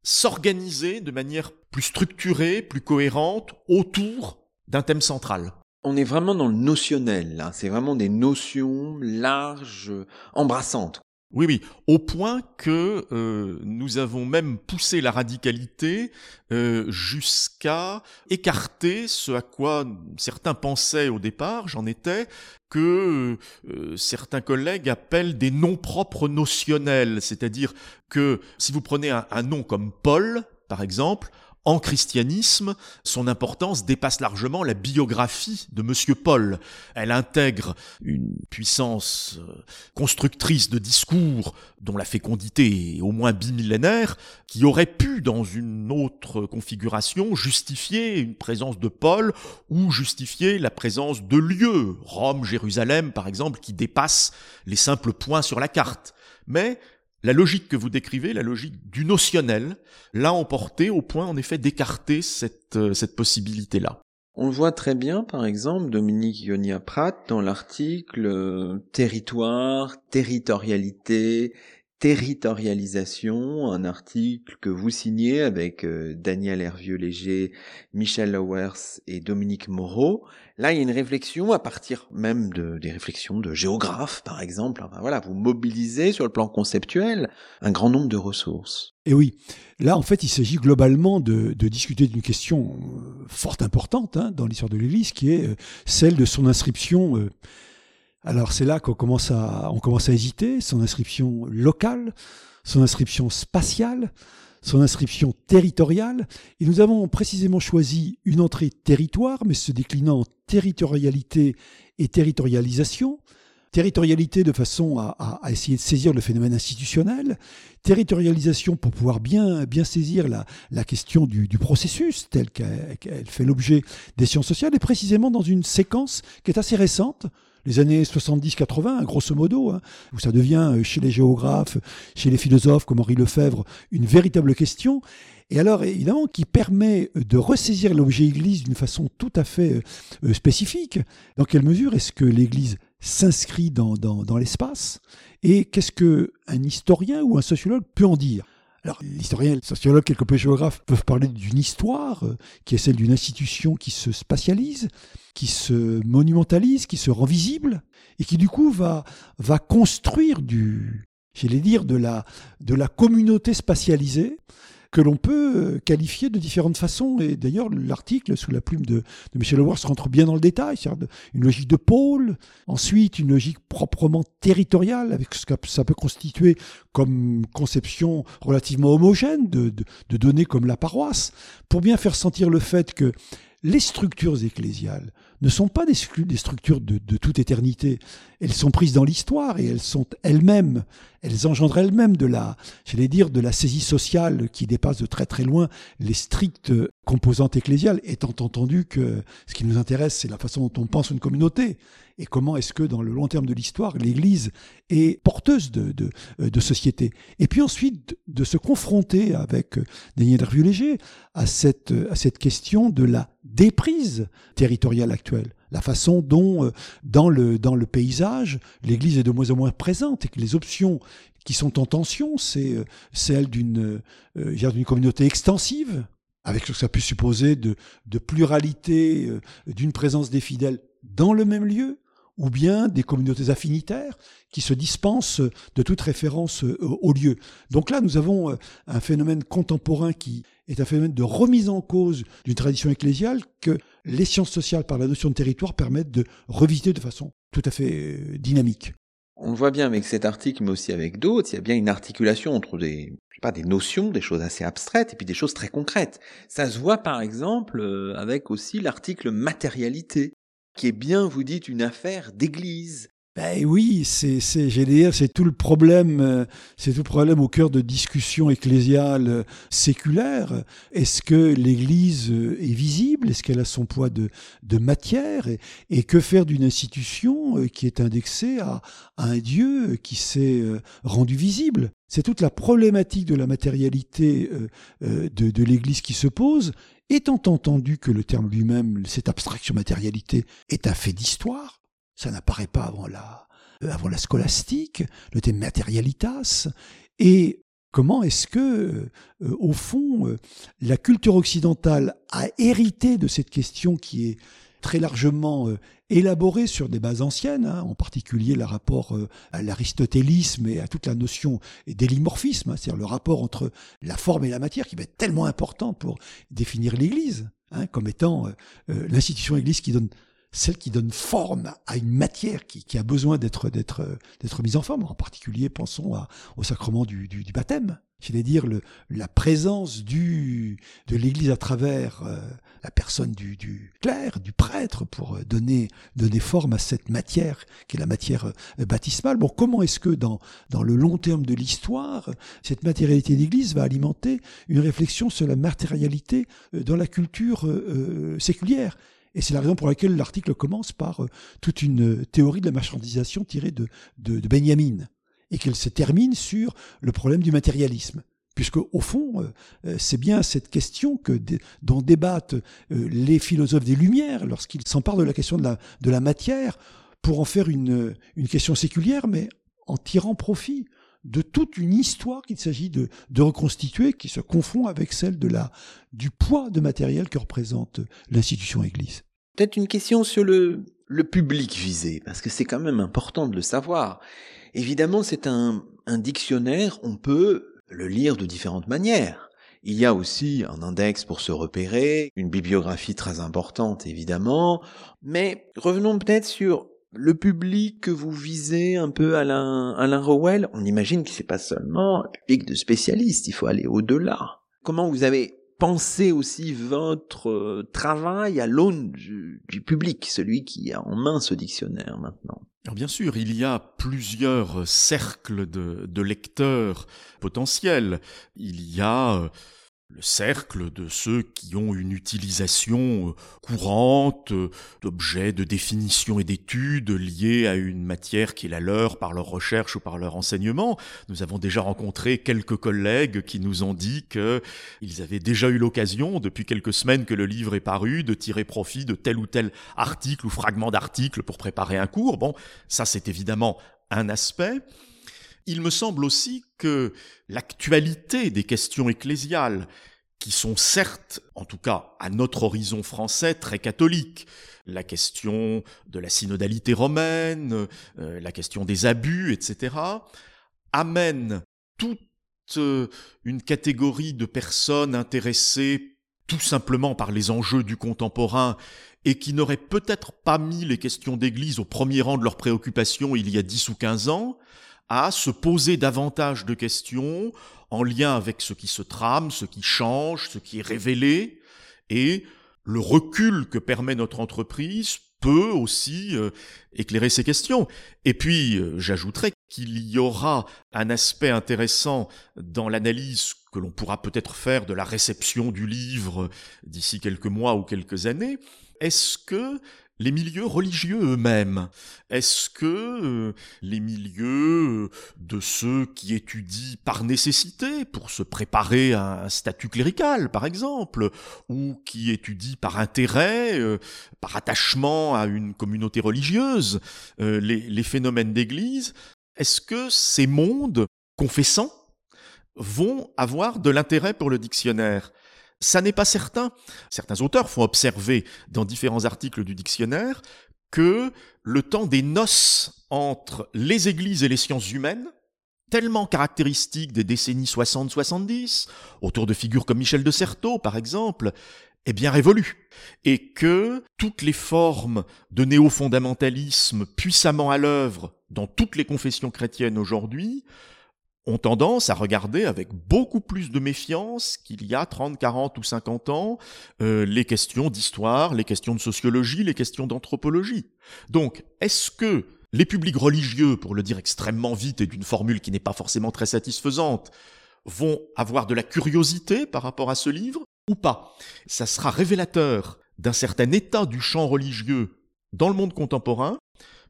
s'organiser de manière plus structurée, plus cohérente, autour d'un thème central. On est vraiment dans le notionnel, là. C'est vraiment des notions larges, embrassantes. Oui, oui, au point que euh, nous avons même poussé la radicalité euh, jusqu'à écarter ce à quoi certains pensaient au départ, j'en étais, que euh, certains collègues appellent des noms propres notionnels, c'est-à-dire que si vous prenez un, un nom comme Paul, par exemple, en christianisme, son importance dépasse largement la biographie de Monsieur Paul. Elle intègre une puissance euh, constructrice de discours dont la fécondité est au moins bimillénaire, qui aurait pu, dans une autre configuration, justifier une présence de Paul ou justifier la présence de lieux, Rome, Jérusalem par exemple, qui dépassent les simples points sur la carte. Mais la logique que vous décrivez, la logique du notionnel, l'a emporté au point en effet d'écarter cette, euh, cette possibilité-là. On le voit très bien, par exemple, Dominique Ionia Pratt dans l'article euh, Territoire, territorialité, territorialisation, un article que vous signez avec euh, Daniel Hervieux-Léger, Michel Lowers et Dominique Moreau. Là, il y a une réflexion à partir même de, des réflexions de géographes, par exemple. Enfin, voilà, vous mobilisez sur le plan conceptuel un grand nombre de ressources. Et oui, là, en fait, il s'agit globalement de, discuter d'une question euh, fort importante hein, dans l'histoire de l'Église, qui est euh, celle de son inscription alors c'est là qu'on commence à, on commence à hésiter, son inscription locale, son inscription spatiale, son inscription territoriale. Et nous avons précisément choisi une entrée territoire, mais se déclinant en territorialité et territorialisation. Territorialité de façon à, essayer de saisir le phénomène institutionnel, territorialisation pour pouvoir bien, bien saisir la, la question du, du processus tel qu'elle fait l'objet des sciences sociales, et précisément dans une séquence qui est assez récente, les années 70-80, grosso modo, hein, où ça devient euh, chez les géographes, chez les philosophes comme Henri Lefebvre, une véritable question. Et alors, évidemment, qui permet de ressaisir l'objet Église d'une façon tout à fait euh, spécifique. Dans quelle mesure est-ce que l'Église s'inscrit dans l'espace? Et qu'est-ce qu'un historien ou un sociologue peut en dire? Alors, l'historien, le sociologue, quelques géographes peuvent parler d'une histoire euh, qui est celle d'une institution qui se spatialise, qui se monumentalise, qui se rend visible, et qui du coup va, construire du, j'allais dire, de la communauté spatialisée, que l'on peut euh, qualifier de différentes façons. Et d'ailleurs, l'article, sous la plume de, Michel Lewars, rentre bien dans le détail. C'est-à-dire une logique de pôle, ensuite une logique proprement territoriale, avec ce que ça peut constituer comme conception relativement homogène de données comme la paroisse, pour bien faire sentir le fait que les structures ecclésiales ne sont pas des, structures de, toute éternité. Elles sont prises dans l'histoire et elles sont elles-mêmes, elles engendrent elles-mêmes de la, j'allais dire, de la saisie sociale qui dépasse de très très loin les strictes composantes ecclésiales, étant entendu que ce qui nous intéresse, c'est la façon dont on pense une communauté et comment est-ce que dans le long terme de l'histoire, l'Église est porteuse de, de, société? Et puis ensuite, de se confronter avec Daniel Hervieux-Léger à cette, à cette question de la déprise territoriale actuelle. La façon dont, euh, dans le, dans le paysage, l'Église est de moins en moins présente et que les options qui sont en tension, c'est euh, celle d'une euh, d'une communauté extensive, avec ce que ça peut supposer de, de pluralité, d'une présence des fidèles dans le même lieu, ou bien des communautés affinitaires qui se dispensent de toute référence au lieu. Donc là, nous avons un phénomène contemporain qui est un phénomène de remise en cause d'une tradition ecclésiale que les sciences sociales, par la notion de territoire, permettent de revisiter de façon tout à fait euh, dynamique. On le voit bien avec cet article, mais aussi avec d'autres, il y a bien une articulation entre des, je sais pas, des notions, des choses assez abstraites, et puis des choses très concrètes. Ça se voit par exemple euh, avec aussi l'article matérialité, qui est bien, vous dites, une affaire d'église. Ben oui, c'est, c'est, tout le problème, euh, c'est tout le problème au cœur de discussions ecclésiales euh, séculaires. Est-ce que l'Église euh, est visible? Est-ce qu'elle a son poids de, matière? Et, que faire d'une institution qui est indexée à, un Dieu qui s'est rendu visible? C'est toute la problématique de la matérialité de l'Église qui se pose. Étant entendu que le terme lui-même, cette abstraction matérialité, est un fait d'histoire, ça n'apparaît pas avant la, euh, avant la scolastique, le thème materialitas. Et comment est-ce que, euh, au fond, euh, la culture occidentale a hérité de cette question qui est très largement élaborée sur des bases anciennes, hein, en particulier le rapport à l'aristotélisme et à toute la notion d'élimorphisme, hein, c'est-à-dire le rapport entre la forme et la matière qui va être tellement important pour définir l'Église, hein, comme étant l'institution Église qui donne celle qui donne forme à une matière qui, qui a besoin d'être d'être d'être mise en forme. En particulier, pensons à, au sacrement du, du, du baptême. C'est-à-dire le, la présence du, de l'Église à travers euh, la personne du, du, clerc, du prêtre, pour euh, donner, donner forme à cette matière qui est la matière euh, baptismale. Bon, comment est-ce que dans, dans le long terme de l'histoire, cette matérialité d'Église va alimenter une réflexion sur la matérialité dans la culture euh, séculière? Et c'est la raison pour laquelle l'article commence par toute une théorie de la marchandisation tirée de, de, Benjamin et qu'elle se termine sur le problème du matérialisme. Puisque, au fond, euh, euh, c'est bien cette question que, dont débattent euh, les philosophes des Lumières lorsqu'ils s'emparent de la question de la, de la matière pour en faire une, une question séculière, mais en tirant profit de toute une histoire qu'il s'agit de, de, reconstituer, qui se confond avec celle de la, du poids de matériel que représente l'institution Église. Peut-être une question sur le, le public visé, parce que c'est quand même important de le savoir. Évidemment, c'est un, un dictionnaire, on peut le lire de différentes manières. Il y a aussi un index pour se repérer, une bibliographie très importante évidemment, mais revenons peut-être sur le public que vous visez un peu Alain, Alain Rowell. On imagine que c'est pas seulement un public de spécialistes, il faut aller au-delà. Comment vous avez pensez aussi votre euh, travail à l'aune du, public, celui qui a en main ce dictionnaire maintenant. Alors bien sûr, il y a plusieurs cercles de, de lecteurs potentiels. Il y a euh, le cercle de ceux qui ont une utilisation euh, courante euh, d'objets de définition et d'études liés à une matière qui est la leur par leur recherche ou par leur enseignement. Nous avons déjà rencontré quelques collègues qui nous ont dit qu'ils avaient déjà eu l'occasion, depuis quelques semaines que le livre est paru, de tirer profit de tel ou tel article ou fragment d'article pour préparer un cours. Bon, ça c'est évidemment un aspect. Il me semble aussi que l'actualité des questions ecclésiales, qui sont certes, en tout cas à notre horizon français, très catholiques, la question de la synodalité romaine, euh, la question des abus, etc., amène toute euh, une catégorie de personnes intéressées tout simplement par les enjeux du contemporain et qui n'auraient peut-être pas mis les questions d'Église au premier rang de leurs préoccupations il y a 10 ou 15 ans, à se poser davantage de questions en lien avec ce qui se trame, ce qui change, ce qui est révélé, et le recul que permet notre entreprise peut aussi euh, éclairer ces questions. Et puis, euh, j'ajouterais qu'il y aura un aspect intéressant dans l'analyse que l'on pourra peut-être faire de la réception du livre d'ici quelques mois ou quelques années. Est-ce que les milieux religieux eux-mêmes. Est-ce que euh, les milieux euh, de ceux qui étudient par nécessité, pour se préparer à un statut clérical par exemple, ou qui étudient par intérêt, euh, par attachement à une communauté religieuse, les, les phénomènes d'église, est-ce que ces mondes confessants vont avoir de l'intérêt pour le dictionnaire? Ça n'est pas certain. Certains auteurs font observer dans différents articles du dictionnaire que le temps des noces entre les églises et les sciences humaines, tellement caractéristique des décennies 60-70, autour de figures comme Michel de Certeau par exemple, est bien révolu, et que toutes les formes de néo-fondamentalisme puissamment à l'œuvre dans toutes les confessions chrétiennes aujourd'hui ont tendance à regarder avec beaucoup plus de méfiance qu'il y a 30, 40 ou 50 ans euh, les questions d'histoire, les questions de sociologie, les questions d'anthropologie. Donc, est-ce que les publics religieux, pour le dire extrêmement vite et d'une formule qui n'est pas forcément très satisfaisante, vont avoir de la curiosité par rapport à ce livre ou pas? Ça sera révélateur d'un certain état du champ religieux dans le monde contemporain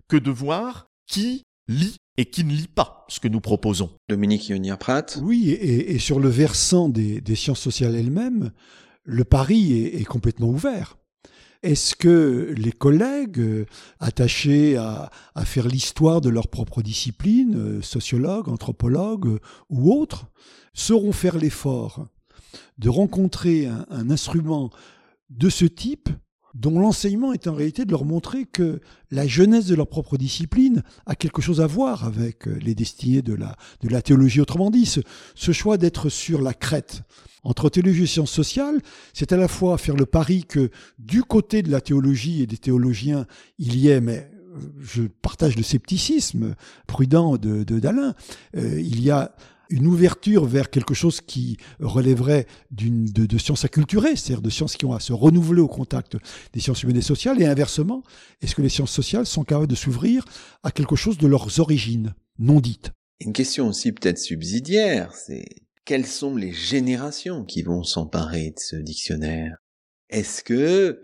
que de voir qui lit et qui ne lit pas ce que nous proposons. Dominique Ionia-Pratt Oui, et, et, sur le versant des, des sciences sociales elles-mêmes, le pari est, est complètement ouvert. Est-ce que les collègues euh, attachés à, à faire l'histoire de leur propre discipline, euh, sociologues, anthropologues euh, ou autres, sauront faire l'effort de rencontrer un, un instrument de ce type dont l'enseignement est en réalité de leur montrer que la jeunesse de leur propre discipline a quelque chose à voir avec les destinées de la, de la théologie. Autrement dit, ce, choix d'être sur la crête entre théologie et sciences sociales, c'est à la fois faire le pari que du côté de la théologie et des théologiens, il y ait, mais je partage le scepticisme prudent de d'Alain, euh, il y a une ouverture vers quelque chose qui relèverait d'une de, de, sciences acculturées, c'est-à-dire de sciences qui ont à se renouveler au contact des sciences humaines et sociales, et inversement, est-ce que les sciences sociales sont capables de s'ouvrir à quelque chose de leurs origines non dites? Une question aussi peut-être subsidiaire, c'est quelles sont les générations qui vont s'emparer de ce dictionnaire? Est-ce que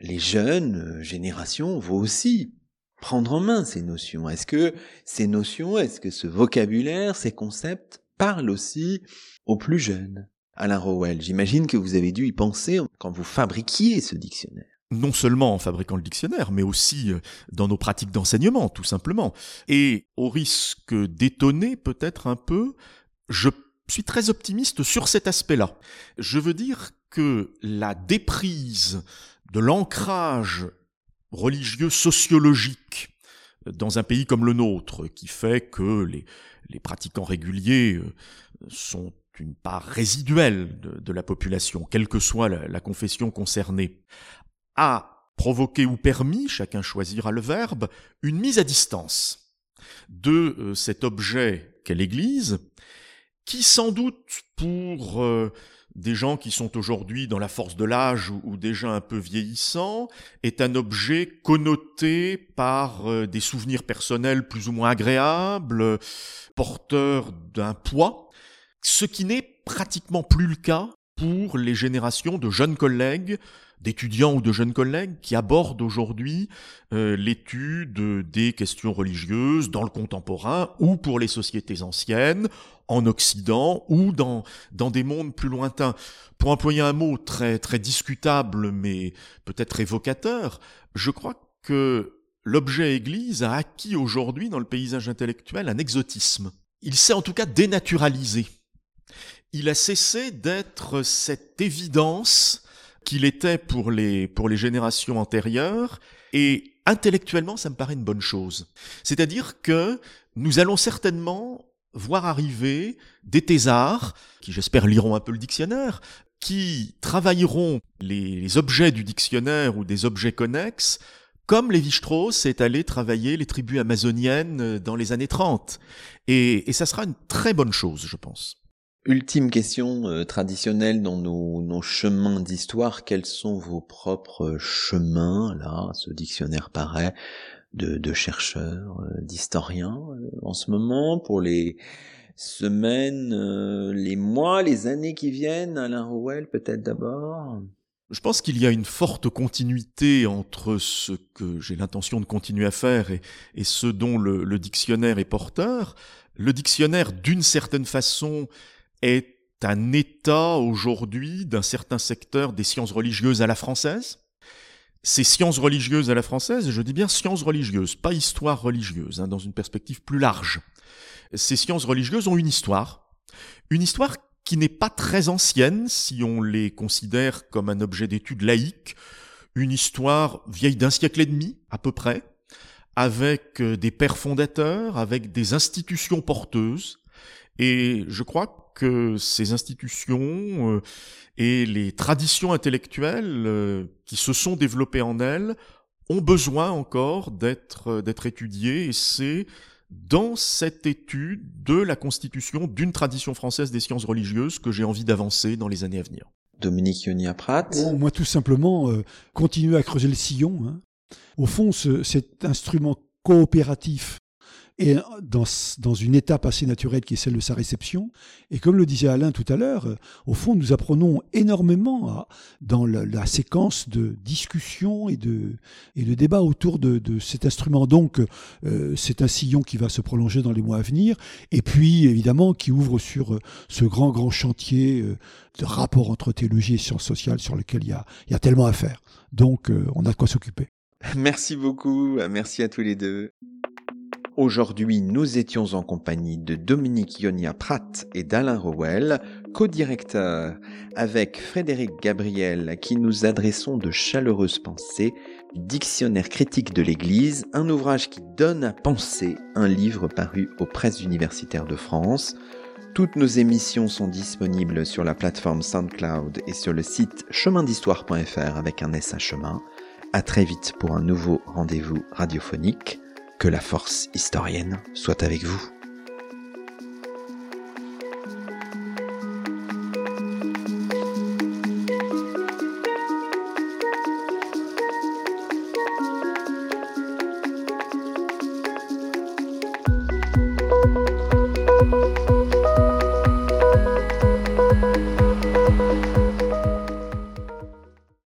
les jeunes générations vont aussi prendre en main ces notions Est-ce que ces notions, est-ce que ce vocabulaire, ces concepts parlent aussi aux plus jeunes? Alain Rowell, j'imagine que vous avez dû y penser quand vous fabriquiez ce dictionnaire. Non seulement en fabriquant le dictionnaire, mais aussi euh, dans nos pratiques d'enseignement, tout simplement. Et au risque d'étonner peut-être un peu, je suis très optimiste sur cet aspect-là. Je veux dire que la déprise de l'ancrage religieux sociologique dans un pays comme le nôtre, qui fait que les, pratiquants réguliers euh, sont une part résiduelle de, la population, quelle que soit la, confession concernée, a provoqué ou permis, chacun choisira le verbe, une mise à distance de euh, cet objet qu'est l'Église, qui sans doute pour euh, des gens qui sont aujourd'hui dans la force de l'âge ou, déjà un peu vieillissants est un objet connoté par euh, des souvenirs personnels plus ou moins agréables, porteur d'un poids, ce qui n'est pratiquement plus le cas pour les générations de jeunes collègues d'étudiants ou de jeunes collègues qui abordent aujourd'hui euh, l'étude des questions religieuses dans le contemporain ou pour les sociétés anciennes, en Occident ou dans, dans des mondes plus lointains. Pour employer un mot très, très discutable mais peut-être évocateur, je crois que l'objet Église a acquis aujourd'hui dans le paysage intellectuel un exotisme. Il s'est en tout cas dénaturalisé. Il a cessé d'être cette évidence qu'il était pour les, pour les générations antérieures, et intellectuellement, ça me paraît une bonne chose. C'est-à-dire que nous allons certainement voir arriver des thésards, qui j'espère liront un peu le dictionnaire, qui travailleront les, objets du dictionnaire ou des objets connexes, comme Lévi-Strauss est allé travailler les tribus amazoniennes dans les années 30. Et, ça sera une très bonne chose, je pense. Ultime question euh, traditionnelle dans nos chemins d'histoire, quels sont vos propres chemins, là, ce dictionnaire paraît, de, de chercheurs, euh, d'historiens euh, en ce moment, pour les semaines, les mois, les années qui viennent, Alain Rowell peut-être d'abord? Je pense qu'il y a une forte continuité entre ce que j'ai l'intention de continuer à faire et, et ce dont le, le dictionnaire est porteur. Le dictionnaire, d'une certaine façon, est un état aujourd'hui d'un certain secteur des sciences religieuses à la française. Ces sciences religieuses à la française, je dis bien sciences religieuses, pas histoire religieuse, hein, dans une perspective plus large. Ces sciences religieuses ont une histoire, une histoire qui n'est pas très ancienne si on les considère comme un objet d'étude laïque, une histoire vieille d'un siècle et demi à peu près, avec euh, des pères fondateurs, avec des institutions porteuses, et je crois que ces institutions euh, et les traditions intellectuelles euh, qui se sont développées en elles ont besoin encore d'être euh, d'être étudiées et c'est dans cette étude de la constitution d'une tradition française des sciences religieuses que j'ai envie d'avancer dans les années à venir. Dominique Yonia Pratt. moi, tout simplement, continuer à creuser le sillon. Hein. Au fond, ce, cet instrument coopératif et dans, dans une étape assez naturelle qui est celle de sa réception. Et comme le disait Alain tout à l'heure, euh, au fond, nous apprenons énormément dans la, séquence de discussion et de, et de débat autour de, de cet instrument. Donc, euh, c'est un sillon qui va se prolonger dans les mois à venir, et puis évidemment qui ouvre sur euh, ce grand, grand chantier de rapport entre théologie et sciences sociales sur lequel il y a, il y a tellement à faire. Donc, on a de quoi s'occuper. Merci beaucoup, merci à tous les deux. Aujourd'hui, nous étions en compagnie de Dominique Ionia Pratt et d'Alain Rowell, co-directeurs avec Frédéric Gabriel, qui nous adressons de chaleureuses pensées, Dictionnaire critique de l'Église, un ouvrage qui donne à penser, un livre paru aux presses universitaires de France. Toutes nos émissions sont disponibles sur la plateforme SoundCloud et sur le site chemindhistoire.fr avec un S à chemin. À très vite pour un nouveau rendez-vous radiophonique. Que la force historienne soit avec vous.